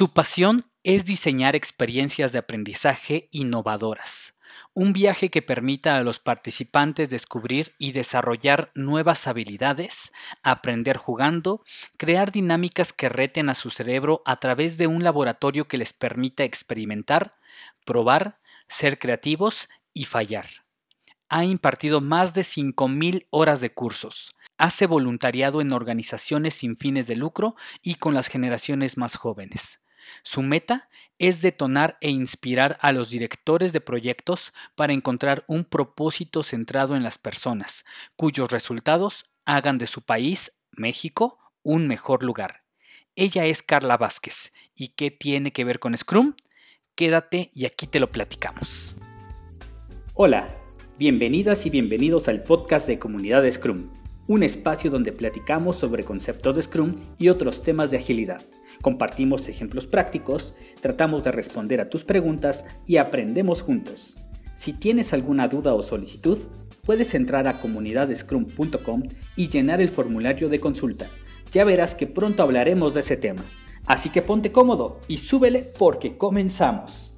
Su pasión es diseñar experiencias de aprendizaje innovadoras, un viaje que permita a los participantes descubrir y desarrollar nuevas habilidades, aprender jugando, crear dinámicas que reten a su cerebro a través de un laboratorio que les permita experimentar, probar, ser creativos y fallar. Ha impartido más de 5.000 horas de cursos. Hace voluntariado en organizaciones sin fines de lucro y con las generaciones más jóvenes. Su meta es detonar e inspirar a los directores de proyectos para encontrar un propósito centrado en las personas, cuyos resultados hagan de su país, México, un mejor lugar. Ella es Carla Vázquez. ¿Y qué tiene que ver con Scrum? Quédate y aquí te lo platicamos. Hola, bienvenidas y bienvenidos al podcast de Comunidad Scrum, un espacio donde platicamos sobre conceptos de Scrum y otros temas de agilidad. Compartimos ejemplos prácticos, tratamos de responder a tus preguntas y aprendemos juntos. Si tienes alguna duda o solicitud, puedes entrar a comunidadescrum.com y llenar el formulario de consulta. Ya verás que pronto hablaremos de ese tema. Así que ponte cómodo y súbele porque comenzamos.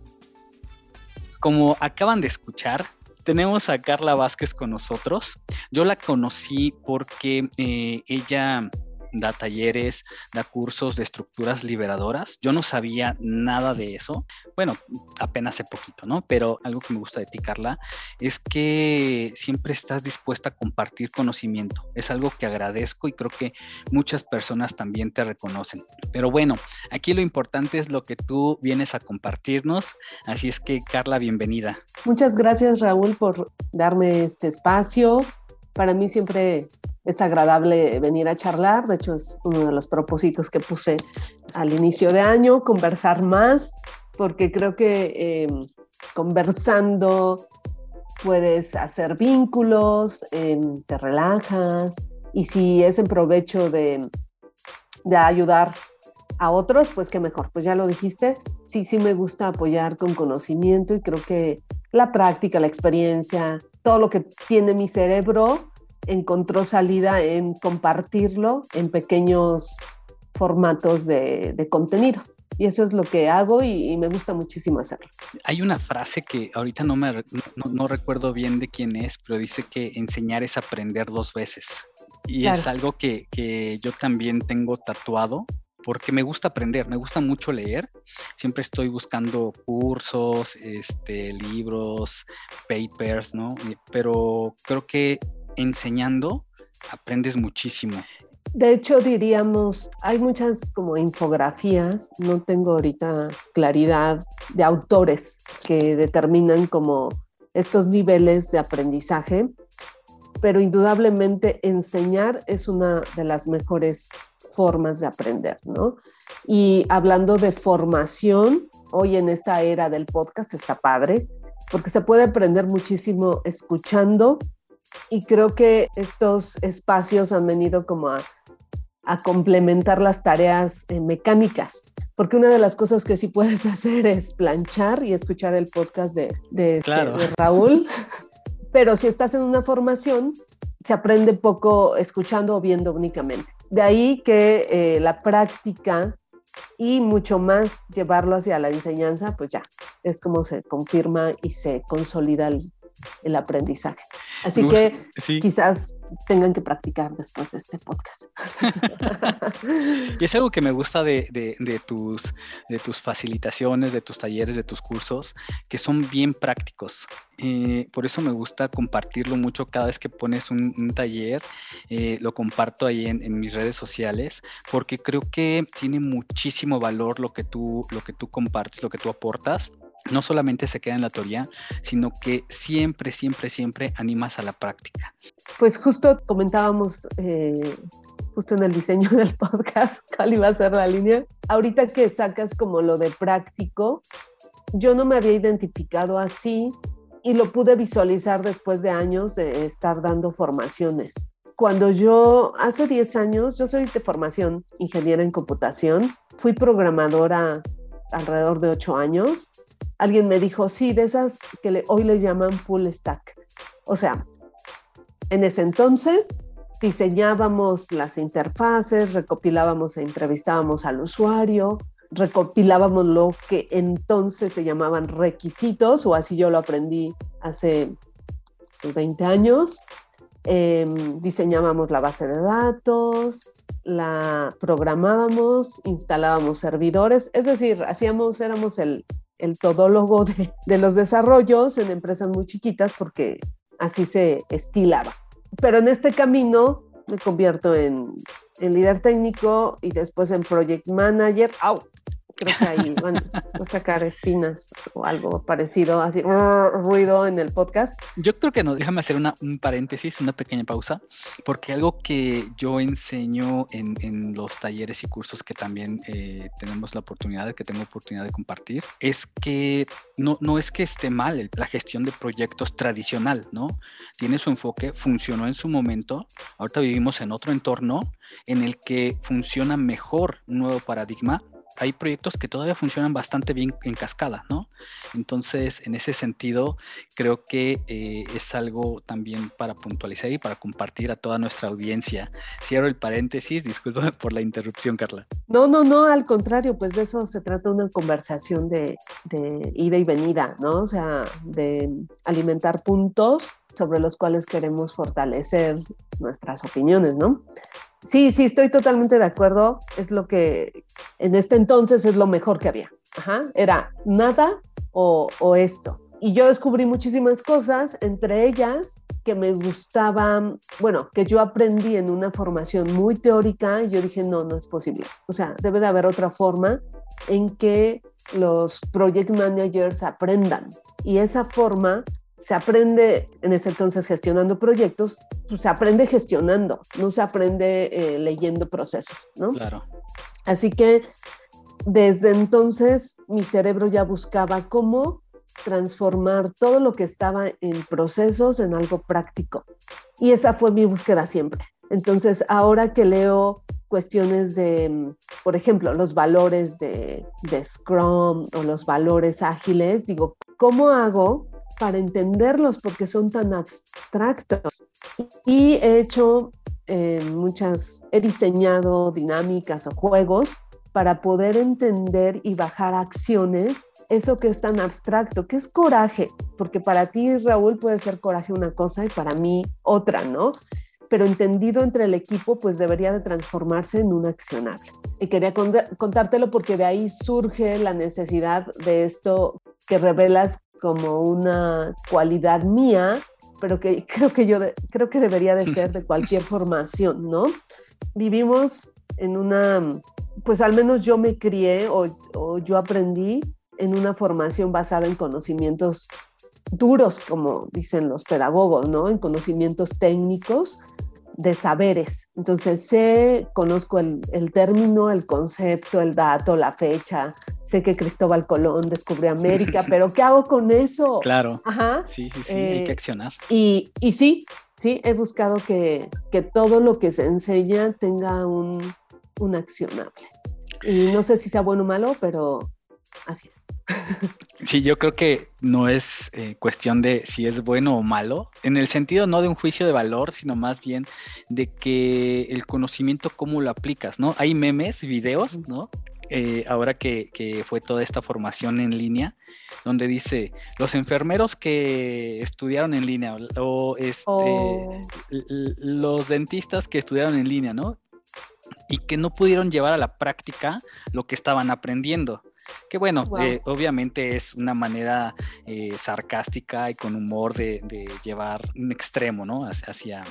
Como acaban de escuchar, tenemos a Carla Vázquez con nosotros. Yo la conocí porque eh, ella da talleres, da cursos de estructuras liberadoras. Yo no sabía nada de eso. Bueno, apenas hace poquito, ¿no? Pero algo que me gusta de ti, Carla, es que siempre estás dispuesta a compartir conocimiento. Es algo que agradezco y creo que muchas personas también te reconocen. Pero bueno, aquí lo importante es lo que tú vienes a compartirnos. Así es que, Carla, bienvenida. Muchas gracias, Raúl, por darme este espacio. Para mí siempre es agradable venir a charlar, de hecho es uno de los propósitos que puse al inicio de año, conversar más, porque creo que em, conversando puedes hacer vínculos, em, te relajas y si es en provecho de, de ayudar a otros, pues qué mejor, pues ya lo dijiste, sí, sí me gusta apoyar con conocimiento y creo que la práctica, la experiencia, todo lo que tiene mi cerebro encontró salida en compartirlo en pequeños formatos de, contenido. Y eso es lo que hago y, me gusta muchísimo hacerlo. Hay una frase que ahorita no, me, no, recuerdo bien de quién es, pero dice que enseñar es aprender dos veces. Y es algo que, que yo también tengo tatuado porque me gusta aprender, me gusta mucho leer. Siempre estoy buscando cursos, este, libros, papers, ¿no? Pero creo que enseñando aprendes muchísimo. De hecho, diríamos, hay muchas como infografías, no tengo ahorita claridad de autores que determinan como estos niveles de aprendizaje, pero indudablemente enseñar es una de las mejores formas de aprender, ¿no? Y hablando de formación, hoy en esta era del podcast está padre, porque se puede aprender muchísimo escuchando y creo que estos espacios han venido como a, complementar las tareas eh, mecánicas, porque una de las cosas que sí puedes hacer es planchar y escuchar el podcast de, de, este, Raúl, pero si estás en una formación, se aprende poco escuchando o viendo únicamente. De ahí que eh, la práctica y mucho más llevarlo hacia la enseñanza, pues ya, es como se confirma y se consolida el, el aprendizaje. Así que quizás tengan que practicar después de este podcast. y es algo que me gusta de, tus, de tus facilitaciones, de tus talleres, de tus cursos, que son bien prácticos. Eh, por eso me gusta compartirlo mucho cada vez que pones un, taller, eh, lo comparto ahí en, en, mis redes sociales, porque creo que tiene muchísimo valor lo que tú, lo que tú compartes, lo que tú aportas no solamente se queda en la teoría, sino que siempre, siempre, siempre animas a la práctica. Pues justo comentábamos, eh, justo en el diseño del podcast, cuál iba a ser la línea. Ahorita que sacas como lo de práctico, yo no me había identificado así y lo pude visualizar después de años de estar dando formaciones. Cuando yo, hace 10 años, yo soy de formación ingeniera en computación, fui programadora alrededor de 8 años alguien me dijo, sí, de esas que hoy les llaman full stack. O sea, en ese entonces diseñábamos las interfaces, recopilábamos e entrevistábamos al usuario, recopilábamos lo que entonces se llamaban requisitos, o así yo lo aprendí hace 20 años. Em, diseñábamos la base de datos, la programábamos, instalábamos servidores, es decir, hacíamos, éramos el, el todólogo de, de los desarrollos en empresas muy chiquitas porque así se estilaba. Pero en este camino me convierto en, en líder técnico y después en project manager. ¡Au! Creo que ahí van a sacar espinas o algo parecido, así ruido en el podcast. Yo creo que no, déjame hacer una, un paréntesis, una pequeña pausa, porque algo que yo enseño en, en los talleres y cursos que también eh, tenemos la oportunidad, que tengo oportunidad de compartir, es que no, no es que esté mal la gestión de proyectos tradicional, ¿no? Tiene su enfoque, funcionó en su momento, ahorita vivimos en otro entorno en el que funciona mejor un nuevo paradigma hay proyectos que todavía funcionan bastante bien en cascada, ¿no? Entonces, en ese sentido, creo que eh, es algo también para puntualizar y para compartir a toda nuestra audiencia. Cierro el paréntesis, disculpa por la interrupción, Carla. No, no, no, al contrario, pues de eso se trata una conversación de, de ida y venida, ¿no? O sea, de alimentar puntos sobre los cuales queremos fortalecer nuestras opiniones, ¿no? Sí, sí, estoy totalmente de acuerdo. Es lo que en este entonces es lo mejor que había. Era nada o, o esto. Y yo descubrí muchísimas cosas, entre ellas que me gustaban, bueno, que yo aprendí en una formación muy teórica y yo dije, no, no es posible. O sea, debe de haber otra forma en que los project managers aprendan. Y esa forma se aprende en ese entonces gestionando proyectos, pues se aprende gestionando, no se aprende eh, leyendo procesos, ¿no? Claro. Así que desde entonces mi cerebro ya buscaba cómo transformar todo lo que estaba en procesos en algo práctico. Y esa fue mi búsqueda siempre. Entonces, ahora que leo cuestiones de, por ejemplo, los valores de, de Scrum o los valores ágiles, digo, ¿cómo hago para entenderlos porque son tan abstractos. Y he hecho eh, muchas, he diseñado dinámicas o juegos para poder entender y bajar acciones eso que es tan abstracto, que es coraje, porque para ti, Raúl, puede ser coraje una cosa y para mí otra, ¿no? Pero entendido entre el equipo, pues debería de transformarse en un accionable. Y quería contártelo porque de ahí surge la necesidad de esto que revelas como una cualidad mía, pero que creo que yo creo que debería de ser de cualquier formación, ¿no? Vivimos en una, pues al menos yo me crié o, o yo aprendí en una formación basada en conocimientos duros, como dicen los pedagogos, ¿no? En conocimientos técnicos de saberes. Entonces sé, conozco el, el, término, el concepto, el dato, la fecha, sé que Cristóbal Colón descubrió América, pero ¿qué hago con eso? Claro. Ajá. Sí, sí, sí, hay que eh, accionar. Y, y, sí, sí, he buscado que, que, todo lo que se enseña tenga un, un accionable. Y no sé si sea bueno o malo, pero así es. Sí, yo creo que no es eh, cuestión de si es bueno o malo, en el sentido no de un juicio de valor, sino más bien de que el conocimiento, cómo lo aplicas, ¿no? Hay memes, videos, ¿no? Eh, ahora que, que, fue toda esta formación en línea, donde dice los enfermeros que estudiaron en línea o este, oh. los dentistas que estudiaron en línea, ¿no? Y que no pudieron llevar a la práctica lo que estaban aprendiendo. Que bueno, eh, obviamente es una manera eh, sarcástica y con humor de, llevar un extremo, ¿no? Hacia,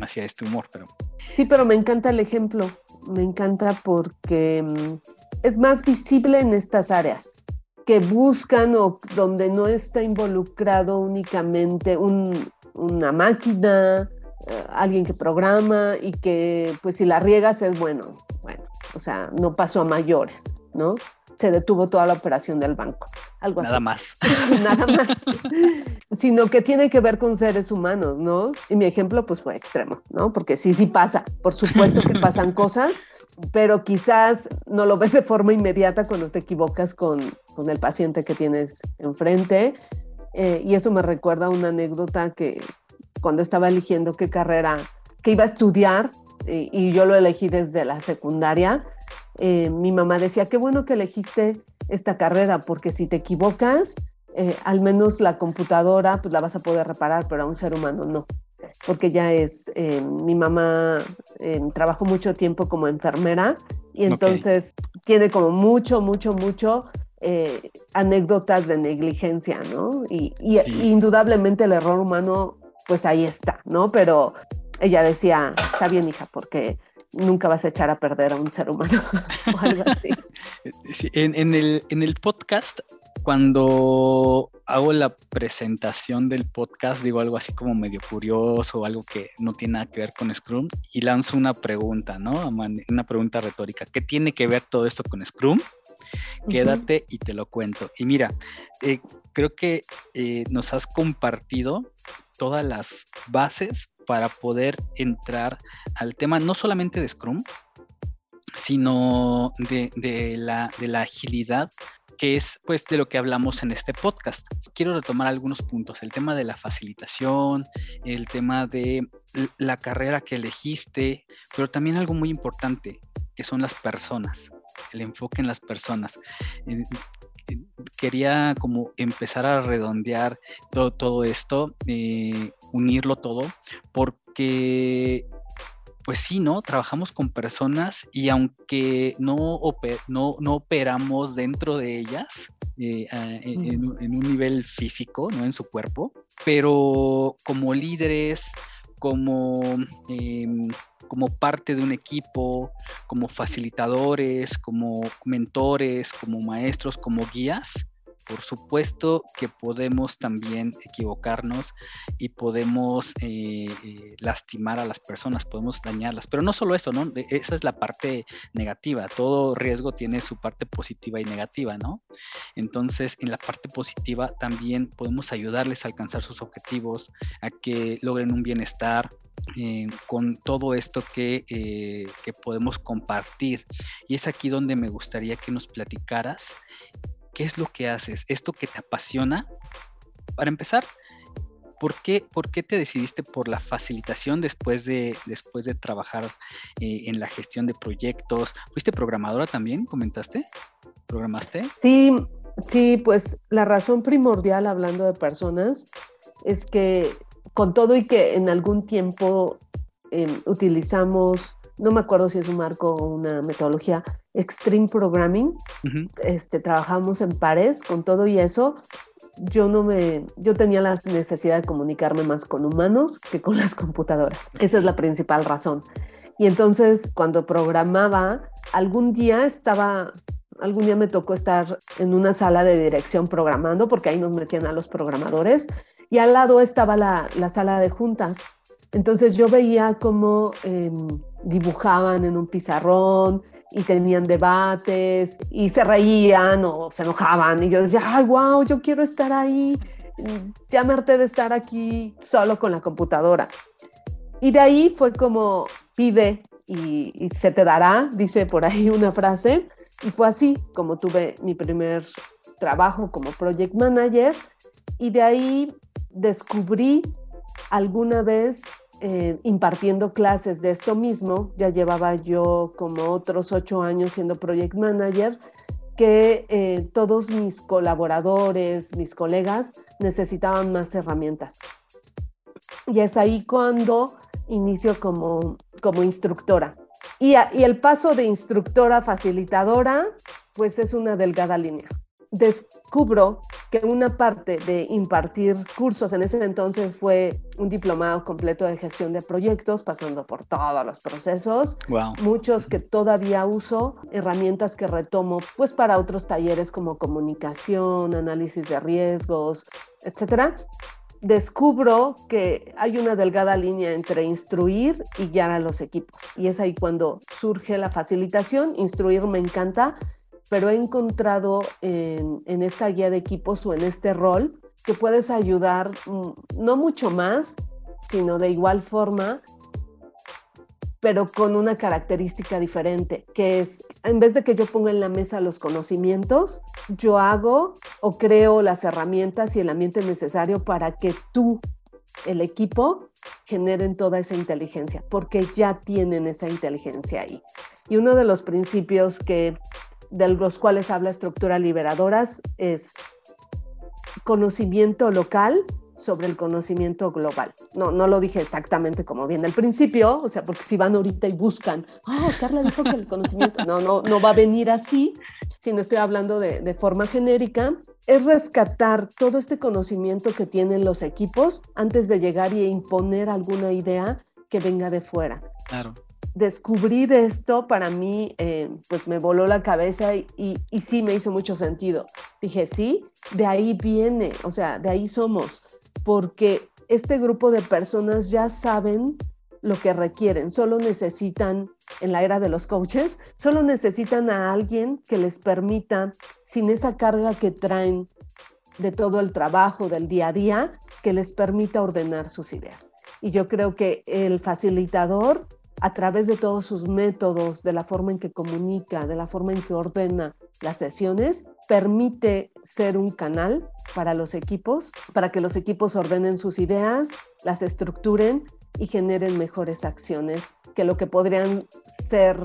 hacia este humor, pero... Sí, pero me encanta el ejemplo, me encanta porque mm, es más visible en estas áreas que buscan o donde no está involucrado únicamente una máquina, eh, alguien que programa y que pues si la riegas es bueno, bueno, o sea, no pasó a mayores, ¿no? Se detuvo toda la operación del banco. Algo Nada así. más. Nada más. Sino que tiene que ver con seres humanos, ¿no? Y mi ejemplo pues fue extremo, ¿no? Porque sí, sí pasa. Por supuesto que pasan cosas, pero quizás no lo ves de forma inmediata cuando te equivocas con, con el paciente que tienes enfrente. Eh, y eso me recuerda una anécdota que cuando estaba eligiendo qué carrera, que iba a estudiar, y, y yo lo elegí desde la secundaria, eh, mi mamá decía, qué bueno que elegiste esta carrera, porque si te equivocas, eh, al menos la computadora pues la vas a poder reparar, pero a un ser humano no, porque ya es, eh, mi mamá trabajó mucho tiempo como enfermera y entonces tiene como mucho, mucho, mucho anécdotas de negligencia, ¿no? Y, indudablemente el error humano, pues ahí está, ¿no? Pero ella decía, está bien, hija, porque nunca vas a echar a perder a un ser humano o algo así. en, el, en el podcast, cuando hago la presentación del podcast, digo algo así como medio curioso, o algo que no tiene nada que ver con Scrum, y lanzo una pregunta, ¿no? Una pregunta retórica. ¿Qué tiene que ver todo esto con Scrum? Quédate y te lo cuento. Y mira, eh, creo que eh, nos has compartido todas las bases para poder entrar al tema no solamente de Scrum, sino de, la, de la agilidad que es pues de lo que hablamos en este podcast. Quiero retomar algunos puntos, el tema de la facilitación, el tema de la carrera que elegiste, pero también algo muy importante, que son las personas, el enfoque en las personas quería como empezar a redondear todo, todo esto, eh, unirlo todo, porque pues sí, ¿no? Trabajamos con personas y aunque no, no, no operamos dentro de ellas, eh, en, un nivel físico, ¿no? En su cuerpo, pero como líderes, como em, como parte de un equipo, como facilitadores, como mentores, como maestros, como guías, por supuesto que podemos también equivocarnos y podemos eh, eh, lastimar a las personas, podemos dañarlas, pero no solo eso, ¿no? Esa es la parte negativa, todo riesgo tiene su parte positiva y negativa, ¿no? Entonces, en la parte positiva también podemos ayudarles a alcanzar sus objetivos, a que logren un bienestar, eh, con todo esto que, que, podemos compartir. Y es aquí donde me gustaría que nos platicaras qué es lo que haces, esto que te apasiona. Para empezar, ¿por qué, por qué te decidiste por la facilitación después de, después de trabajar eh, en la gestión de proyectos? ¿Fuiste programadora también? ¿Comentaste? ¿Programaste? Sí, sí, pues la razón primordial hablando de personas es que con todo y que en algún tiempo em, utilizamos, no me acuerdo si es un marco o una metodología, Extreme Programming, este, trabajamos en pares, con todo y eso, yo no me, yo tenía la necesidad de comunicarme más con humanos que con las computadoras. Esa es la principal razón. Y entonces cuando programaba, algún día estaba algún día me tocó estar en una sala de dirección programando, porque ahí nos metían a los programadores, y al lado estaba la, sala de juntas. Entonces yo veía cómo em, dibujaban en un pizarrón y tenían debates y se reían o se enojaban y yo decía, ay, wow, yo quiero estar ahí, ya de estar aquí solo con la computadora. Y de ahí fue como pide y se te dará, dice por ahí una frase, y fue así como tuve mi primer trabajo como project manager y de ahí descubrí alguna vez eh, impartiendo clases de esto mismo, ya llevaba yo como otros ocho años siendo project manager, que eh, todos mis colaboradores, mis colegas necesitaban más herramientas. Y es ahí cuando inicio como, como instructora. Y, y el paso de instructora facilitadora, pues es una delgada línea descubro que una parte de impartir cursos en ese entonces fue un diplomado completo de gestión de proyectos, pasando por todos los procesos, muchos que todavía uso, herramientas que retomo pues para otros talleres como comunicación, análisis de riesgos, etcétera. Descubro que hay una delgada línea entre instruir y guiar a los equipos. Y es ahí cuando surge la facilitación. Instruir me encanta, pero he encontrado en, esta guía de equipos o en este rol que puedes ayudar mm, no mucho más, sino de igual forma, pero con una característica diferente, que es, en vez de que yo ponga en la mesa los conocimientos, yo hago o creo las herramientas y el ambiente necesario para que tú, el equipo, generen toda esa inteligencia, porque ya tienen esa inteligencia ahí. Y uno de los principios que, de los cuales habla estructura liberadoras es conocimiento local sobre el conocimiento global. No, no lo dije exactamente como viene al principio, o sea, porque si van ahorita y buscan, ah, Carla dijo que el conocimiento, no, no, no va a venir así, sino estoy hablando de, de forma genérica, es rescatar todo este conocimiento que tienen los equipos antes de llegar y imponer alguna idea que venga de fuera. Claro. Descubrir esto para mí, eh, pues me voló la cabeza y, y, sí me hizo mucho sentido. Dije, sí, de ahí viene, o sea, de ahí somos, porque este grupo de personas ya saben lo que requieren, solo necesitan, en la era de los coaches, solo necesitan a alguien que les permita, sin esa carga que traen de todo el trabajo del día a día, que les permita ordenar sus ideas. Y yo creo que el facilitador, a través de todos sus métodos, de la forma en que comunica, de la forma en que ordena las sesiones, permite ser un canal para los equipos, para que los equipos ordenen sus ideas, las estructuren y generen mejores acciones que lo que podrían ser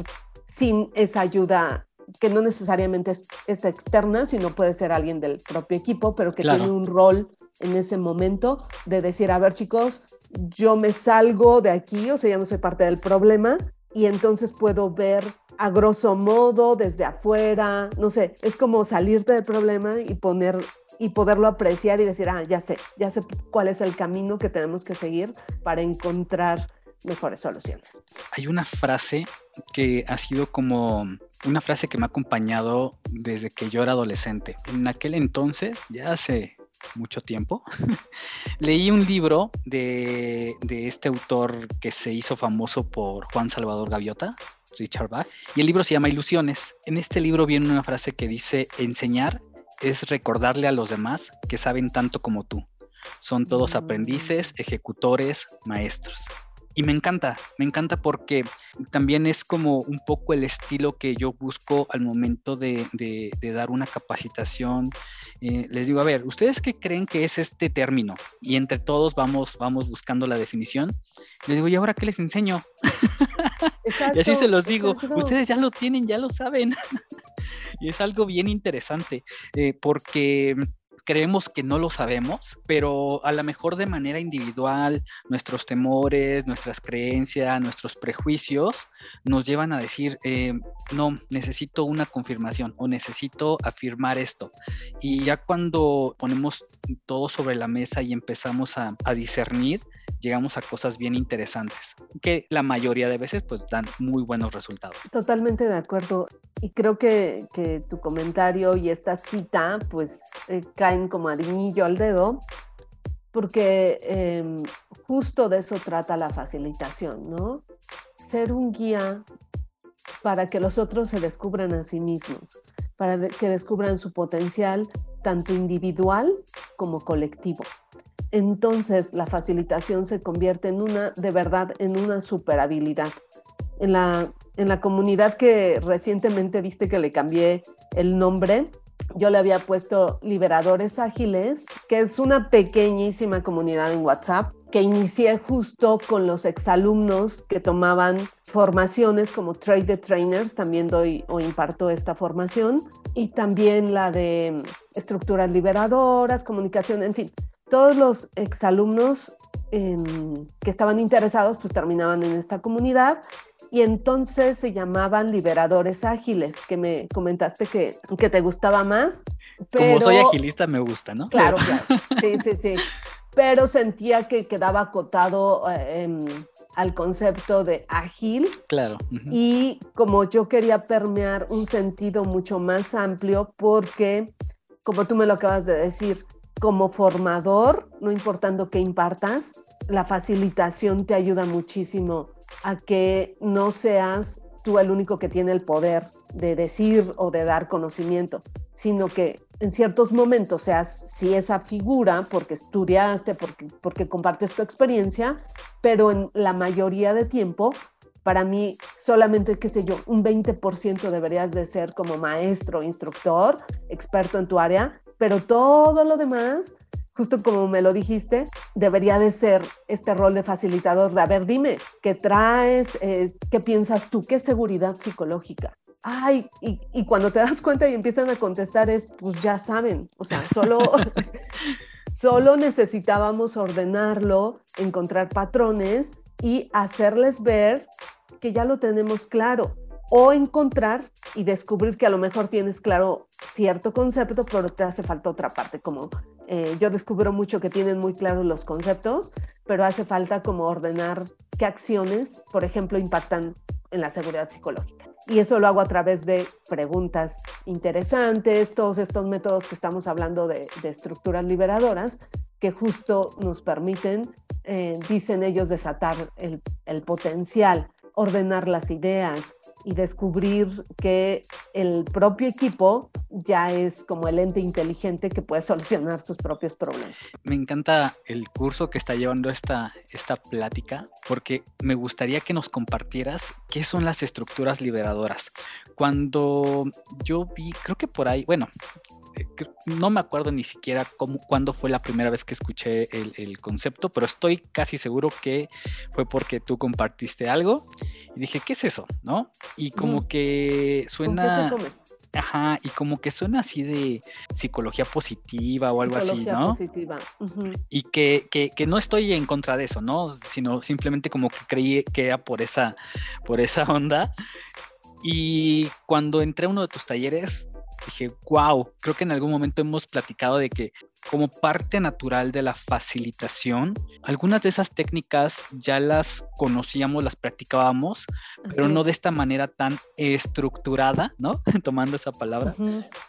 sin esa ayuda que no necesariamente es, externa, sino puede ser alguien del propio equipo, pero que tiene un rol en ese momento de decir, a ver chicos, yo me salgo de aquí, o sea, ya no soy parte del problema, y entonces puedo ver a grosso modo desde afuera, no sé, es como salirte del problema y poner y poderlo apreciar y decir, ah, ya sé, ya sé cuál es el camino que tenemos que seguir para encontrar mejores soluciones. Hay una frase que ha sido como una frase que me ha acompañado desde que yo era adolescente. En aquel entonces, ya hace mucho tiempo, leí un libro de, de, este autor que se hizo famoso por Juan Salvador Gaviota, Richard Bach, y el libro se llama Ilusiones. En este libro viene una frase que dice, enseñar es recordarle a los demás que saben tanto como tú. Son todos aprendices, mm. ejecutores, maestros. Y me encanta, me encanta porque también es como un poco el estilo que yo busco al momento de, dar una capacitación. Eh, les digo, a ver, ¿ustedes qué creen que es este término? Y entre todos vamos, vamos buscando la definición. Les digo, ¿y ahora qué les enseño? y así se los digo, ustedes ya lo tienen, ya lo saben. y es algo bien interesante, eh, porque creemos que no lo sabemos, pero a lo mejor de manera individual, nuestros temores, nuestras creencias, nuestros prejuicios nos llevan a decir, eh, no, necesito una confirmación o necesito afirmar esto. Y ya cuando ponemos todo sobre la mesa y empezamos a, a discernir, llegamos a cosas bien interesantes, que la mayoría de veces pues dan muy buenos resultados. Totalmente de acuerdo. Y creo que, que tu comentario y esta cita pues eh, caen como adinillo al dedo, porque em, justo de eso trata la facilitación, ¿no? Ser un guía para que los otros se descubran a sí mismos, para que descubran su potencial tanto individual como colectivo entonces la facilitación se convierte en una, de verdad, en una super habilidad. En la, en la comunidad que recientemente viste que le cambié el nombre, yo le había puesto Liberadores Ágiles, que es una pequeñísima comunidad en WhatsApp que inicié justo con los exalumnos que tomaban formaciones como Trade the Trainers, también doy o imparto esta formación, y también la de estructuras liberadoras, comunicación, en fin, todos los exalumnos em, que estaban interesados pues terminaban en esta comunidad y entonces se llamaban liberadores ágiles, que me comentaste que, que te gustaba más. Como soy agilista me gusta, ¿no? Claro, claro. Sí, sí, sí. Pero sentía que quedaba acotado eh, em, al concepto de ágil. Claro. Y como yo quería permear un sentido mucho más amplio, porque, como tú me lo acabas de decir, como formador, no importando qué impartas, la facilitación te ayuda muchísimo a que no seas tú el único que tiene el poder de decir o de dar conocimiento, sino que en ciertos momentos seas sí esa figura porque estudiaste, porque, porque compartes tu experiencia, pero en la mayoría de tiempo, para mí solamente, qué sé yo, un 20% deberías de ser como maestro, instructor, experto en tu área, pero todo lo demás justo como me lo dijiste, debería de ser este rol de facilitador de, a ver, dime, ¿qué traes? Eh, ¿Qué piensas tú? ¿Qué seguridad psicológica? Ay, y, y, cuando te das cuenta y empiezan a contestar es, pues ya saben, o sea, solo, solo necesitábamos ordenarlo, encontrar patrones y hacerles ver que ya lo tenemos claro o encontrar y descubrir que a lo mejor tienes claro cierto concepto, pero te hace falta otra parte, como eh, yo descubro mucho que tienen muy claros los conceptos, pero hace falta como ordenar qué acciones, por ejemplo, impactan en la seguridad psicológica. Y eso lo hago a través de preguntas interesantes, todos estos métodos que estamos hablando de, estructuras liberadoras, que justo nos permiten, eh, dicen ellos, desatar el, el potencial, ordenar las ideas, y descubrir que el propio equipo ya es como el ente inteligente que puede solucionar sus propios problemas. Me encanta el curso que está llevando esta, esta plática porque me gustaría que nos compartieras qué son las estructuras liberadoras. Cuando yo vi, creo que por ahí, bueno, eh, no me acuerdo ni siquiera cómo, cuándo fue la primera vez que escuché el, concepto, pero estoy casi seguro que fue porque tú compartiste algo y dije, ¿qué es eso? ¿No? Y como que suena... Ajá, y como que suena así de psicología positiva o algo así, ¿no? positiva. Y que, que, que, no estoy en contra de eso, ¿no? Sino simplemente como que creí que era por esa, por esa onda. Y cuando entré a uno de tus talleres, dije, wow, creo que en algún momento hemos platicado de que como parte natural de la facilitación, algunas de esas técnicas ya las conocíamos, las practicábamos, pero no de esta manera tan estructurada, ¿no? Tomando esa palabra,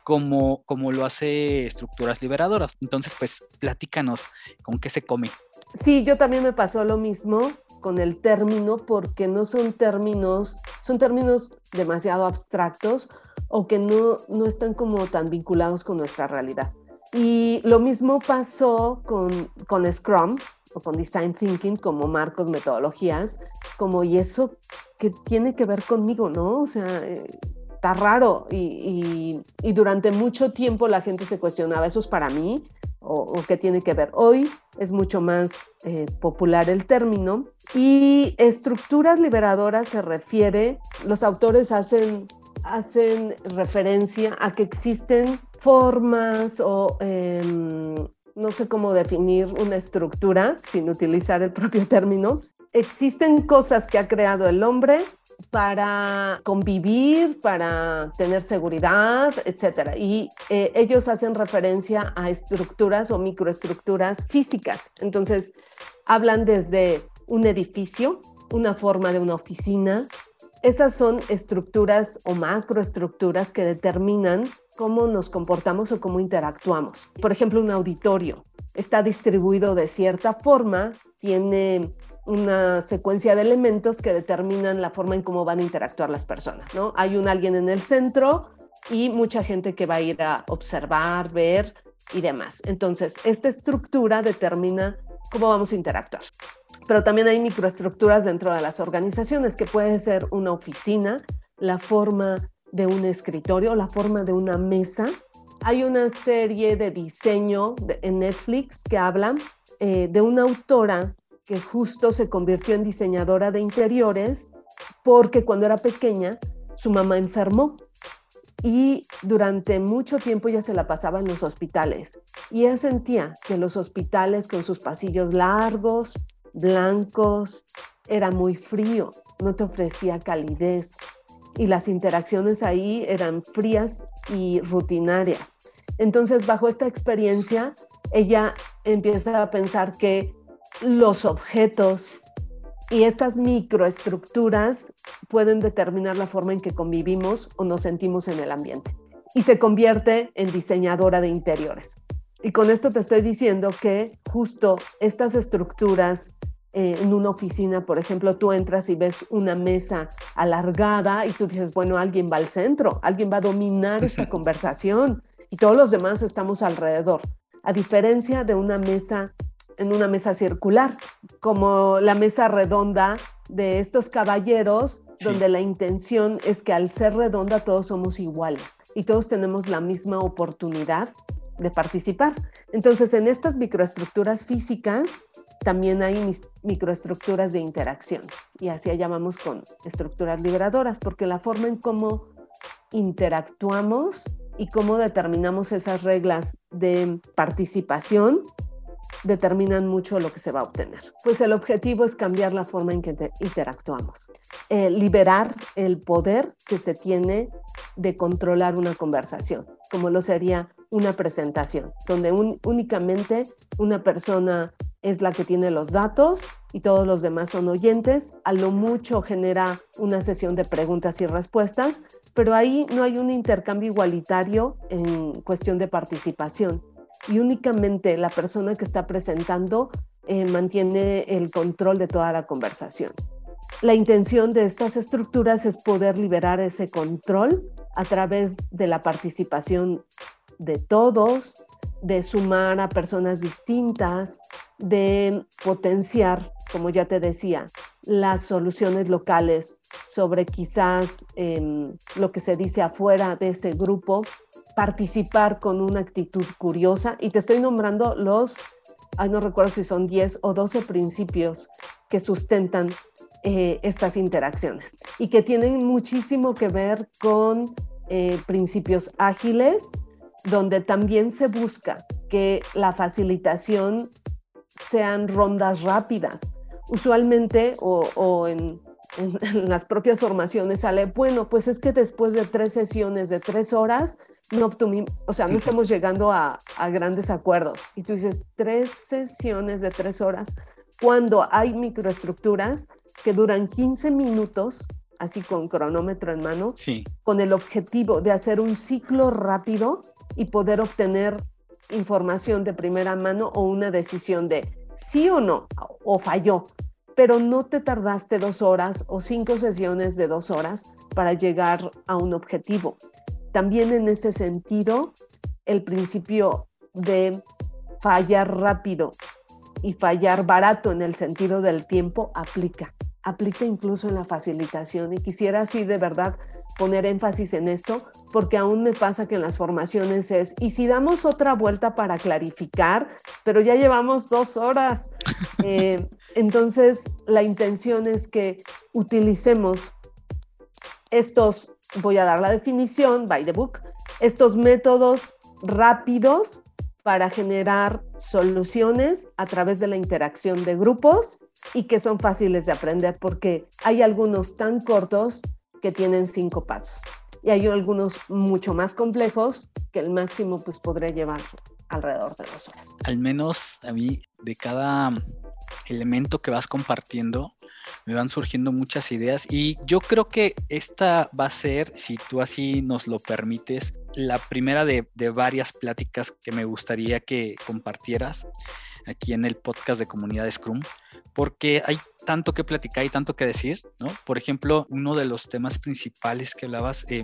como, como lo hace estructuras liberadoras. Entonces, pues, platícanos, ¿con qué se come? Sí, yo también me pasó lo mismo con el término porque no son términos, son términos demasiado abstractos o que no, no están como tan vinculados con nuestra realidad. Y lo mismo pasó con, con Scrum o con Design Thinking como marcos, metodologías, como y eso que tiene que ver conmigo, ¿no? O sea, eh, está raro y, y, durante mucho tiempo la gente se cuestionaba, ¿eso es para mí? ¿O, qué tiene que ver? Hoy es mucho más eh, popular el término y estructuras liberadoras se refiere, los autores hacen hacen referencia a que existen formas o em, no sé cómo definir una estructura sin utilizar el propio término. Existen cosas que ha creado el hombre para convivir, para tener seguridad, etc. Y eh, ellos hacen referencia a estructuras o microestructuras físicas. Entonces, hablan desde un edificio, una forma de una oficina, esas son estructuras o macroestructuras que determinan cómo nos comportamos o cómo interactuamos. Por ejemplo, un auditorio está distribuido de cierta forma, tiene una secuencia de elementos que determinan la forma en cómo van a interactuar las personas, ¿no? Hay un alguien en el centro y mucha gente que va a ir a observar, ver y demás. Entonces, esta estructura determina cómo vamos a interactuar pero también hay microestructuras dentro de las organizaciones, que puede ser una oficina, la forma de un escritorio, la forma de una mesa. Hay una serie de diseño en Netflix que habla eh, de una autora que justo se convirtió en diseñadora de interiores porque cuando era pequeña su mamá enfermó y durante mucho tiempo ella se la pasaba en los hospitales y ella sentía que los hospitales con sus pasillos largos, blancos, era muy frío, no te ofrecía calidez y las interacciones ahí eran frías y rutinarias. Entonces, bajo esta experiencia, ella empieza a pensar que los objetos y estas microestructuras pueden determinar la forma en que convivimos o nos sentimos en el ambiente. Y se convierte en diseñadora de interiores. Y con esto te estoy diciendo que justo estas estructuras eh, en una oficina, por ejemplo, tú entras y ves una mesa alargada y tú dices, bueno, alguien va al centro, alguien va a dominar esta conversación y todos los demás estamos alrededor. A diferencia de una mesa en una mesa circular, como la mesa redonda de estos caballeros, donde la intención es que al ser redonda todos somos iguales y todos tenemos la misma oportunidad de participar. Entonces, en estas microestructuras físicas también hay microestructuras de interacción y así llamamos con estructuras liberadoras, porque la forma en cómo interactuamos y cómo determinamos esas reglas de participación determinan mucho lo que se va a obtener. Pues el objetivo es cambiar la forma en que interactuamos, eh, liberar el poder que se tiene de controlar una conversación, como lo sería una presentación, donde únicamente una persona es la que tiene los datos y todos los demás son oyentes. A lo mucho genera una sesión de preguntas y respuestas, pero ahí no hay un intercambio igualitario en cuestión de participación y únicamente la persona que está presentando eh, mantiene el control de toda la conversación. La intención de estas estructuras es poder liberar ese control a través de la participación de todos, de sumar a personas distintas, de potenciar, como ya te decía, las soluciones locales sobre quizás em, lo que se dice afuera de ese grupo, participar con una actitud curiosa. Y te estoy nombrando los, no recuerdo si son 10 o 12 principios que sustentan eh, estas interacciones y que tienen muchísimo que ver con eh, principios ágiles, donde también se busca que la facilitación sean rondas rápidas. Usualmente o, en, las propias formaciones sale, bueno, pues es que después de tres sesiones de tres horas, no o sea, no estamos llegando a, a, grandes acuerdos. Y tú dices, tres sesiones de tres horas, cuando hay microestructuras que duran 15 minutos, así con cronómetro en mano, con el objetivo de hacer un ciclo rápido y poder obtener información de primera mano o una decisión de sí o no, o falló, pero no te tardaste dos horas o cinco sesiones de dos horas para llegar a un objetivo. También en ese sentido, el principio de fallar rápido y fallar barato en el sentido del tiempo aplica, aplica incluso en la facilitación y quisiera así de verdad poner énfasis en esto, porque aún me pasa que en las formaciones es, y si damos otra vuelta para clarificar, pero ya llevamos dos horas. Eh, entonces, la intención es que utilicemos estos, voy a dar la definición, by the book, estos métodos rápidos para generar soluciones a través de la interacción de grupos y que son fáciles de aprender porque hay algunos tan cortos que tienen cinco pasos. Y hay algunos mucho más complejos que el máximo pues podría llevar alrededor de dos horas. Al menos a mí de cada elemento que vas compartiendo me van surgiendo muchas ideas y yo creo que esta va a ser, si tú así nos lo permites, la primera de, de varias pláticas que me gustaría que compartieras aquí en el podcast de Comunidad Scrum, porque hay tanto que platicar y tanto que decir, ¿no? Por ejemplo, uno de los temas principales que hablabas eh,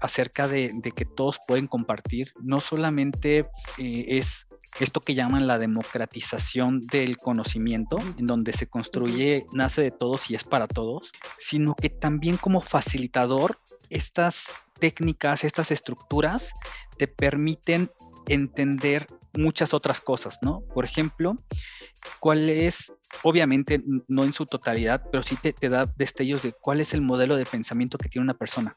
acerca de, que todos pueden compartir, no solamente eh, es esto que llaman la democratización del conocimiento, en donde se construye, nace de todos y es para todos, sino que también como facilitador, estas técnicas, estas estructuras te permiten entender muchas otras cosas, ¿no? Por ejemplo, cuál es, obviamente no en su totalidad, pero sí te, da destellos de cuál es el modelo de pensamiento que tiene una persona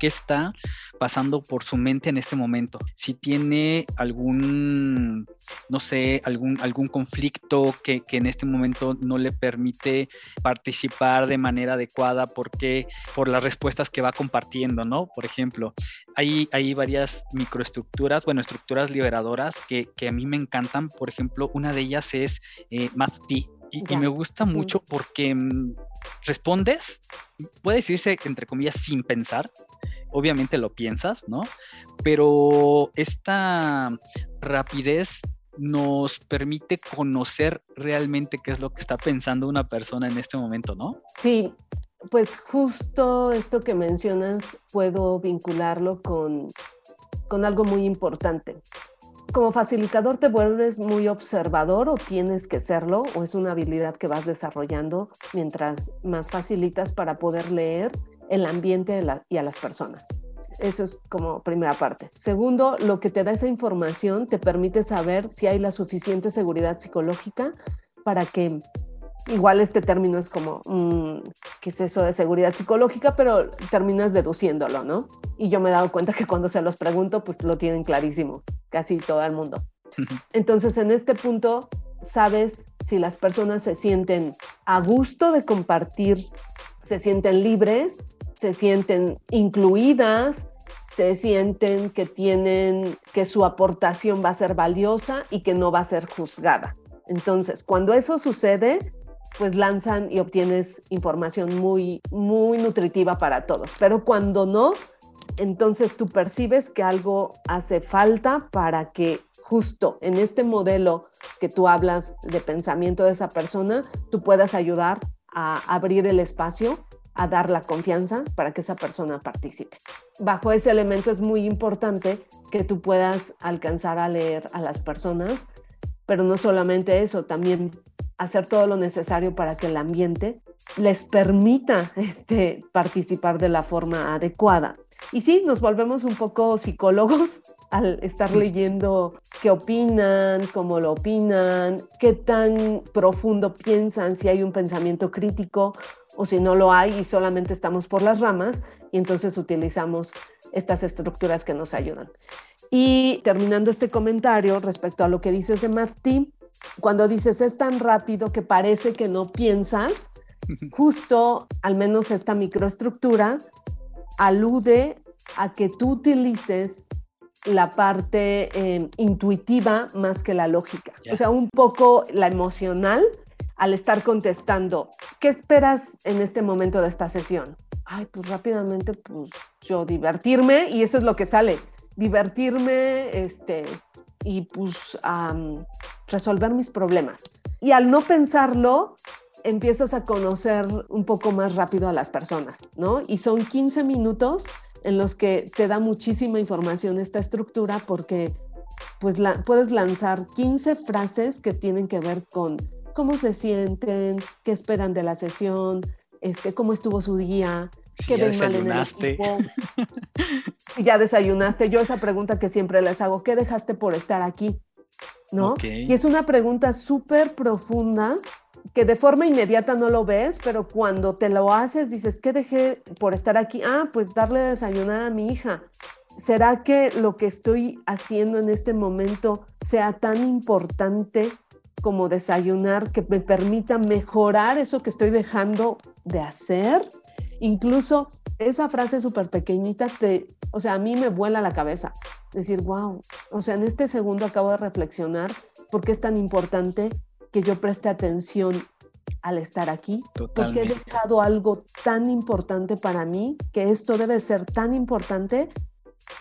qué está pasando por su mente en este momento. Si tiene algún, no sé, algún, algún conflicto que, en este momento no le permite participar de manera adecuada porque por las respuestas que va compartiendo, ¿no? Por ejemplo, hay, hay varias microestructuras, bueno, estructuras liberadoras que, a mí me encantan. Por ejemplo, una de ellas es eh. Y, y, me gusta mucho porque mm, respondes, puede decirse entre comillas sin pensar, obviamente lo piensas, ¿no? Pero esta rapidez nos permite conocer realmente qué es lo que está pensando una persona en este momento, ¿no? Sí, pues justo esto que mencionas puedo vincularlo con, con algo muy importante. Como facilitador te vuelves muy observador o tienes que serlo o es una habilidad que vas desarrollando mientras más facilitas para poder leer el ambiente y a las personas. Eso es como primera parte. Segundo, lo que te da esa información te permite saber si hay la suficiente seguridad psicológica para que igual este término es como, mm, ¿qué es eso de seguridad psicológica? Pero terminas deduciéndolo, ¿no? Y yo me he dado cuenta que cuando se los pregunto, pues lo tienen clarísimo, casi todo el mundo. Entonces, en este punto, sabes si las personas se sienten a gusto de compartir, se sienten libres, se sienten incluidas, se sienten que tienen, que su aportación va a ser valiosa y que no va a ser juzgada. Entonces, cuando eso sucede, pues lanzan y obtienes información muy, muy nutritiva para todos. Pero cuando no, entonces tú percibes que algo hace falta para que justo en este modelo que tú hablas de pensamiento de esa persona, tú puedas ayudar a abrir el espacio, a dar la confianza para que esa persona participe. Bajo ese elemento es muy importante que tú puedas alcanzar a leer a las personas, pero no solamente eso, también hacer todo lo necesario para que el ambiente les permita este, participar de la forma adecuada. Y sí, nos volvemos un poco psicólogos al estar leyendo qué opinan, cómo lo opinan, qué tan profundo piensan, si hay un pensamiento crítico o si no lo hay y solamente estamos por las ramas y entonces utilizamos estas estructuras que nos ayudan. Y terminando este comentario respecto a lo que dices de Martí, cuando dices es tan rápido que parece que no piensas, justo al menos esta microestructura alude a que tú utilices la parte em, intuitiva más que la lógica. O sea, un poco la emocional al estar contestando, ¿qué esperas en este momento de esta sesión? Ay, pues rápidamente, pues yo divertirme y eso es lo que sale, divertirme, este, y pues resolver mis problemas. Y al no pensarlo, empiezas a conocer un poco más rápido a las personas, ¿no? Y son 15 minutos en los que te da muchísima información esta estructura porque pues puedes lanzar 15 frases que tienen que ver con cómo se sienten, qué esperan de la sesión, este, cómo estuvo su día, qué ven mal en el equipo. si ya desayunaste, yo esa pregunta que siempre les hago, ¿qué dejaste por estar aquí? ¿No? Y es una pregunta súper profunda que de forma inmediata no lo ves, pero cuando te lo haces dices, ¿qué dejé por estar aquí? Ah, pues darle desayunar a mi hija. ¿Será que lo que estoy haciendo en este momento sea tan importante como desayunar que me permita mejorar eso que estoy dejando de hacer? Incluso esa frase súper pequeñita, te, o sea, a mí me vuela la cabeza. Decir, wow, o sea, en este segundo acabo de reflexionar por qué es tan importante que yo preste atención al estar aquí, porque he dejado algo tan importante para mí, que esto debe ser tan importante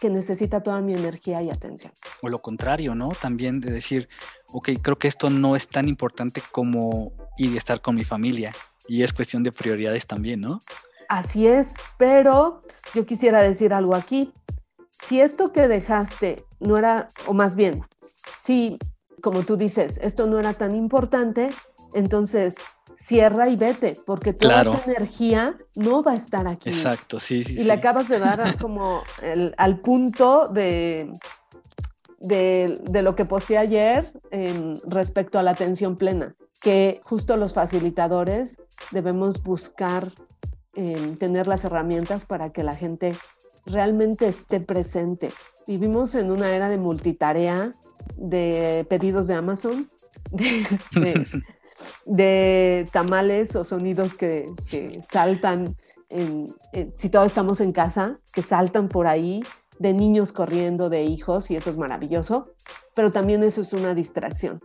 que necesita toda mi energía y atención. O lo contrario, ¿no? También de decir, ok, creo que esto no es tan importante como ir estar con mi familia. Y es cuestión de prioridades también, ¿no? Así es, pero yo quisiera decir algo aquí. Si esto que dejaste no era, o más bien, si como tú dices, esto no era tan importante, entonces cierra y vete, porque toda tu energía no va a estar aquí. Exacto, sí, sí. Y le acabas de dar como al punto de, de, lo que posteé ayer respecto a la atención plena, que justo los facilitadores debemos buscar tener las herramientas para que la gente realmente esté presente. Vivimos en una era de multitarea de pedidos de Amazon, de, tamales o sonidos que, saltan, si todos estamos en casa, que saltan por ahí, de niños corriendo, de hijos, y eso es maravilloso, pero también eso es una distracción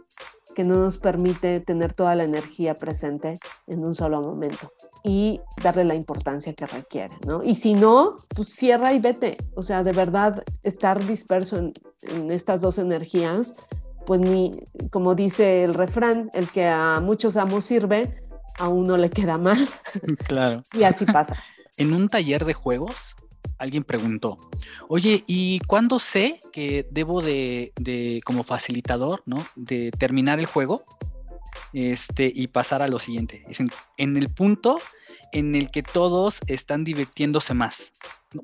que no nos permite tener toda la energía presente en un solo momento y darle la importancia que requiere, ¿no? Y si no, pues cierra y vete. O sea, de verdad, estar disperso en, estas dos energías, pues ni, como dice el refrán, el que a muchos amos sirve, a uno le queda mal. Claro. y así pasa. En un taller de juegos, alguien preguntó, oye, ¿y cuándo sé que debo de, de, como facilitador, ¿no? De terminar el juego este, y pasar a lo siguiente. Dicen, en el punto en el que todos están divirtiéndose más.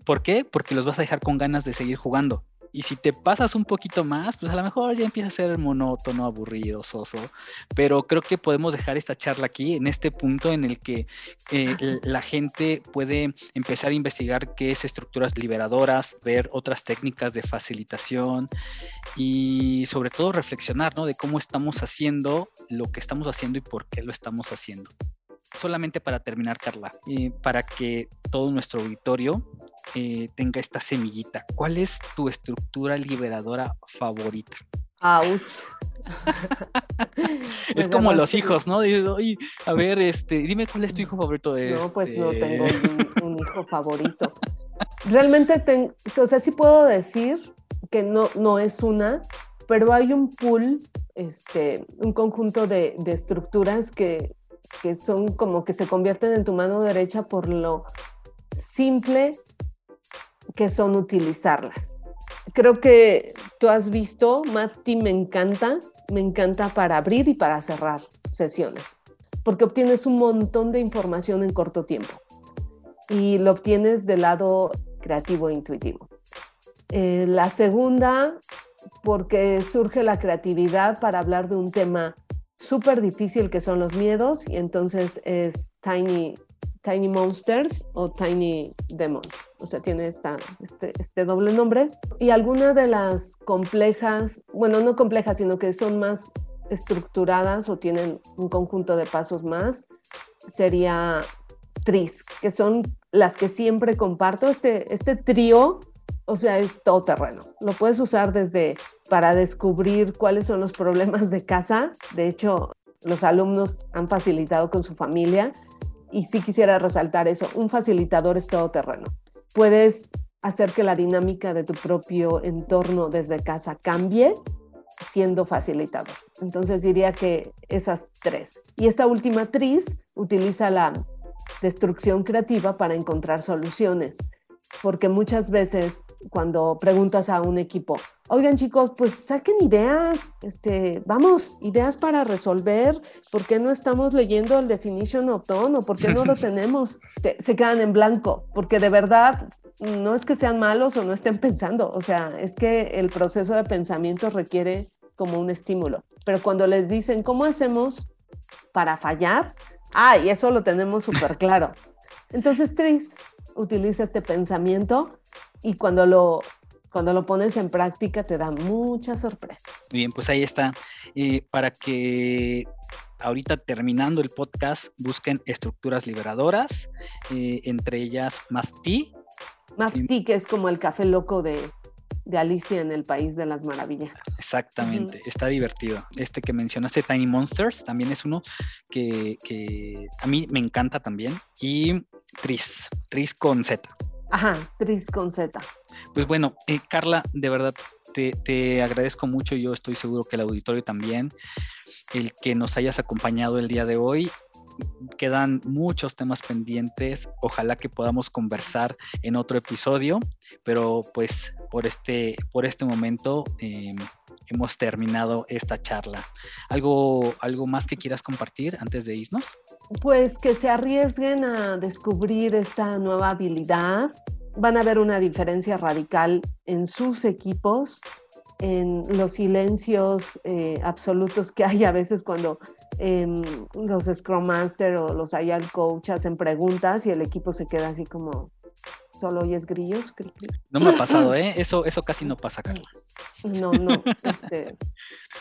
¿Por qué? Porque los vas a dejar con ganas de seguir jugando. Y si te pasas un poquito más, pues a lo mejor ya empieza a ser monótono, aburrido, soso. Pero creo que podemos dejar esta charla aquí, en este punto en el que eh, la gente puede empezar a investigar qué es estructuras liberadoras, ver otras técnicas de facilitación y sobre todo reflexionar, ¿no? De cómo estamos haciendo lo que estamos haciendo y por qué lo estamos haciendo solamente para terminar, Carla, eh, para que todo nuestro auditorio eh, tenga esta semillita. ¿Cuál es tu estructura liberadora favorita? ¡Auch! es como los hijos, ¿no? a ver, este, dime cuál es tu hijo favorito. No, pues no este tengo un, hijo favorito. Realmente, tengo, o sea, sí puedo decir que no, no es una, pero hay un pool, este, un conjunto de, de estructuras que, que son como que se convierten en tu mano derecha por lo simple que son utilizarlas. Creo que tú has visto, Mati me encanta, me encanta para abrir y para cerrar sesiones, porque obtienes un montón de información en corto tiempo y lo obtienes del lado creativo e intuitivo. Eh, la segunda, porque surge la creatividad para hablar de un tema súper difícil que son los miedos y entonces es Tiny, Tiny Monsters o Tiny Demons. O sea, tiene esta, este, este doble nombre. Y alguna de las complejas, bueno, no complejas, sino que son más estructuradas o tienen un conjunto de pasos más, sería Tris, que son las que siempre comparto. Este, este trío, o sea, es todo terreno. Lo puedes usar desde para descubrir cuáles son los problemas de casa. De hecho, los alumnos han facilitado con su familia y sí quisiera resaltar eso, un facilitador es todoterreno. Puedes hacer que la dinámica de tu propio entorno desde casa cambie siendo facilitador. Entonces diría que esas tres. Y esta última tris utiliza la destrucción creativa para encontrar soluciones porque muchas veces cuando preguntas a un equipo, oigan chicos, pues saquen ideas, este, vamos, ideas para resolver, ¿por qué no estamos leyendo el definition of tone o por qué no lo tenemos? Se quedan en blanco, porque de verdad no es que sean malos o no estén pensando, o sea, es que el proceso de pensamiento requiere como un estímulo, pero cuando les dicen, ¿cómo hacemos para fallar? Ah, y eso lo tenemos súper claro. Entonces, Tris, utiliza este pensamiento y cuando lo, cuando lo pones en práctica te da muchas sorpresas. Bien, pues ahí está. Eh, para que ahorita terminando el podcast busquen estructuras liberadoras, eh, entre ellas Mafti. Mafti, que es como el café loco de, de Alicia en el País de las Maravillas. Exactamente, está divertido. Este que mencionaste, Tiny Monsters, también es uno que, que, a mí me encanta también. Y Tris, Tris con Z. Ajá, Tris con Z. Pues bueno, eh, Carla, de verdad te, te, agradezco mucho, yo estoy seguro que el auditorio también, el que nos hayas acompañado el día de hoy. Quedan muchos temas pendientes, ojalá que podamos conversar en otro episodio, pero pues por este, por este momento em, hemos terminado esta charla. ¿Algo, ¿Algo más que quieras compartir antes de irnos? Pues que se arriesguen a descubrir esta nueva habilidad. Van a ver una diferencia radical en sus equipos, en los silencios eh, absolutos que hay a veces cuando em, los Scrum Master o los Agile Coach hacen preguntas y el equipo se queda así como solo oyes grillos. No me ha pasado, ¿eh? Eso, eso casi no pasa, Carla. No, no, este,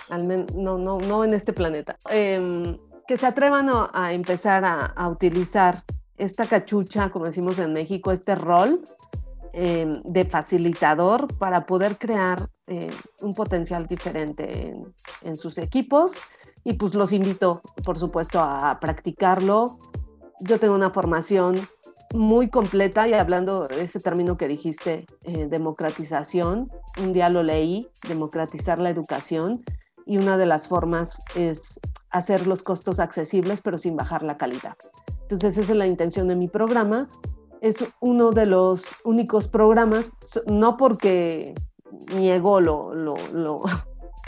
al no, no, no en este planeta. Em, que se atrevan a, empezar a, utilizar esta cachucha, como decimos en México, este rol em, de facilitador para poder crear eh, un potencial diferente en, en sus equipos. Y pues los invito, por supuesto, a practicarlo. Yo tengo una formación muy completa y hablando de ese término que dijiste, eh, democratización, un día lo leí, democratizar la educación y una de las formas es hacer los costos accesibles pero sin bajar la calidad. Entonces esa es la intención de mi programa. Es uno de los únicos programas, no porque mi ego lo, lo, lo,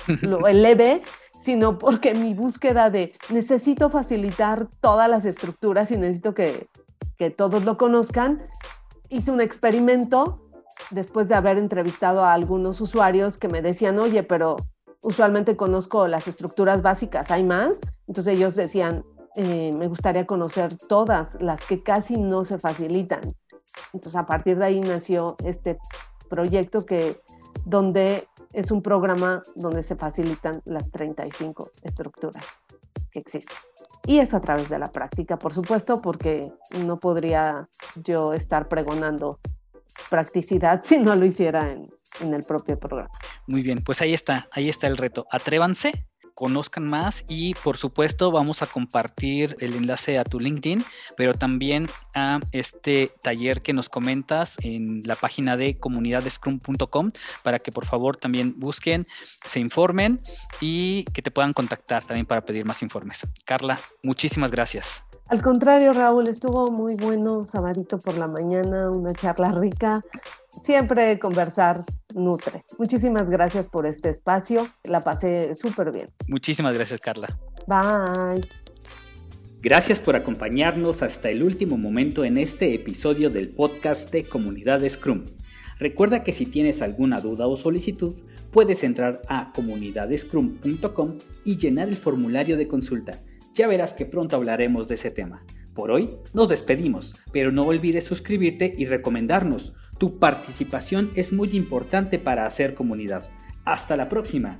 lo eleve, sino porque mi búsqueda de necesito facilitar todas las estructuras y necesito que que todos lo conozcan, hice un experimento después de haber entrevistado a algunos usuarios que me decían, oye, pero usualmente conozco las estructuras básicas, ¿hay más? Entonces ellos decían, eh, me gustaría conocer todas las que casi no se facilitan. Entonces a partir de ahí nació este proyecto que donde es un programa donde se facilitan las 35 estructuras que existen. Y es a través de la práctica, por supuesto, porque no podría yo estar pregonando practicidad si no lo hiciera en, en el propio programa. Muy bien, pues ahí está, ahí está el reto. Atrévanse, conozcan más y por supuesto vamos a compartir el enlace a tu LinkedIn, pero también a este taller que nos comentas en la página de comunidadescrum.com para que por favor también busquen, se informen y que te puedan contactar también para pedir más informes. Carla, muchísimas gracias. Al contrario, Raúl, estuvo muy bueno sabadito por la mañana, una charla rica. Siempre conversar nutre. Muchísimas gracias por este espacio. La pasé súper bien. Muchísimas gracias, Carla. Bye. Gracias por acompañarnos hasta el último momento en este episodio del podcast de Comunidad Scrum. Recuerda que si tienes alguna duda o solicitud, puedes entrar a comunidadescrum.com y llenar el formulario de consulta ya verás que pronto hablaremos de ese tema. Por hoy nos despedimos, pero no olvides suscribirte y recomendarnos. Tu participación es muy importante para hacer comunidad. Hasta la próxima.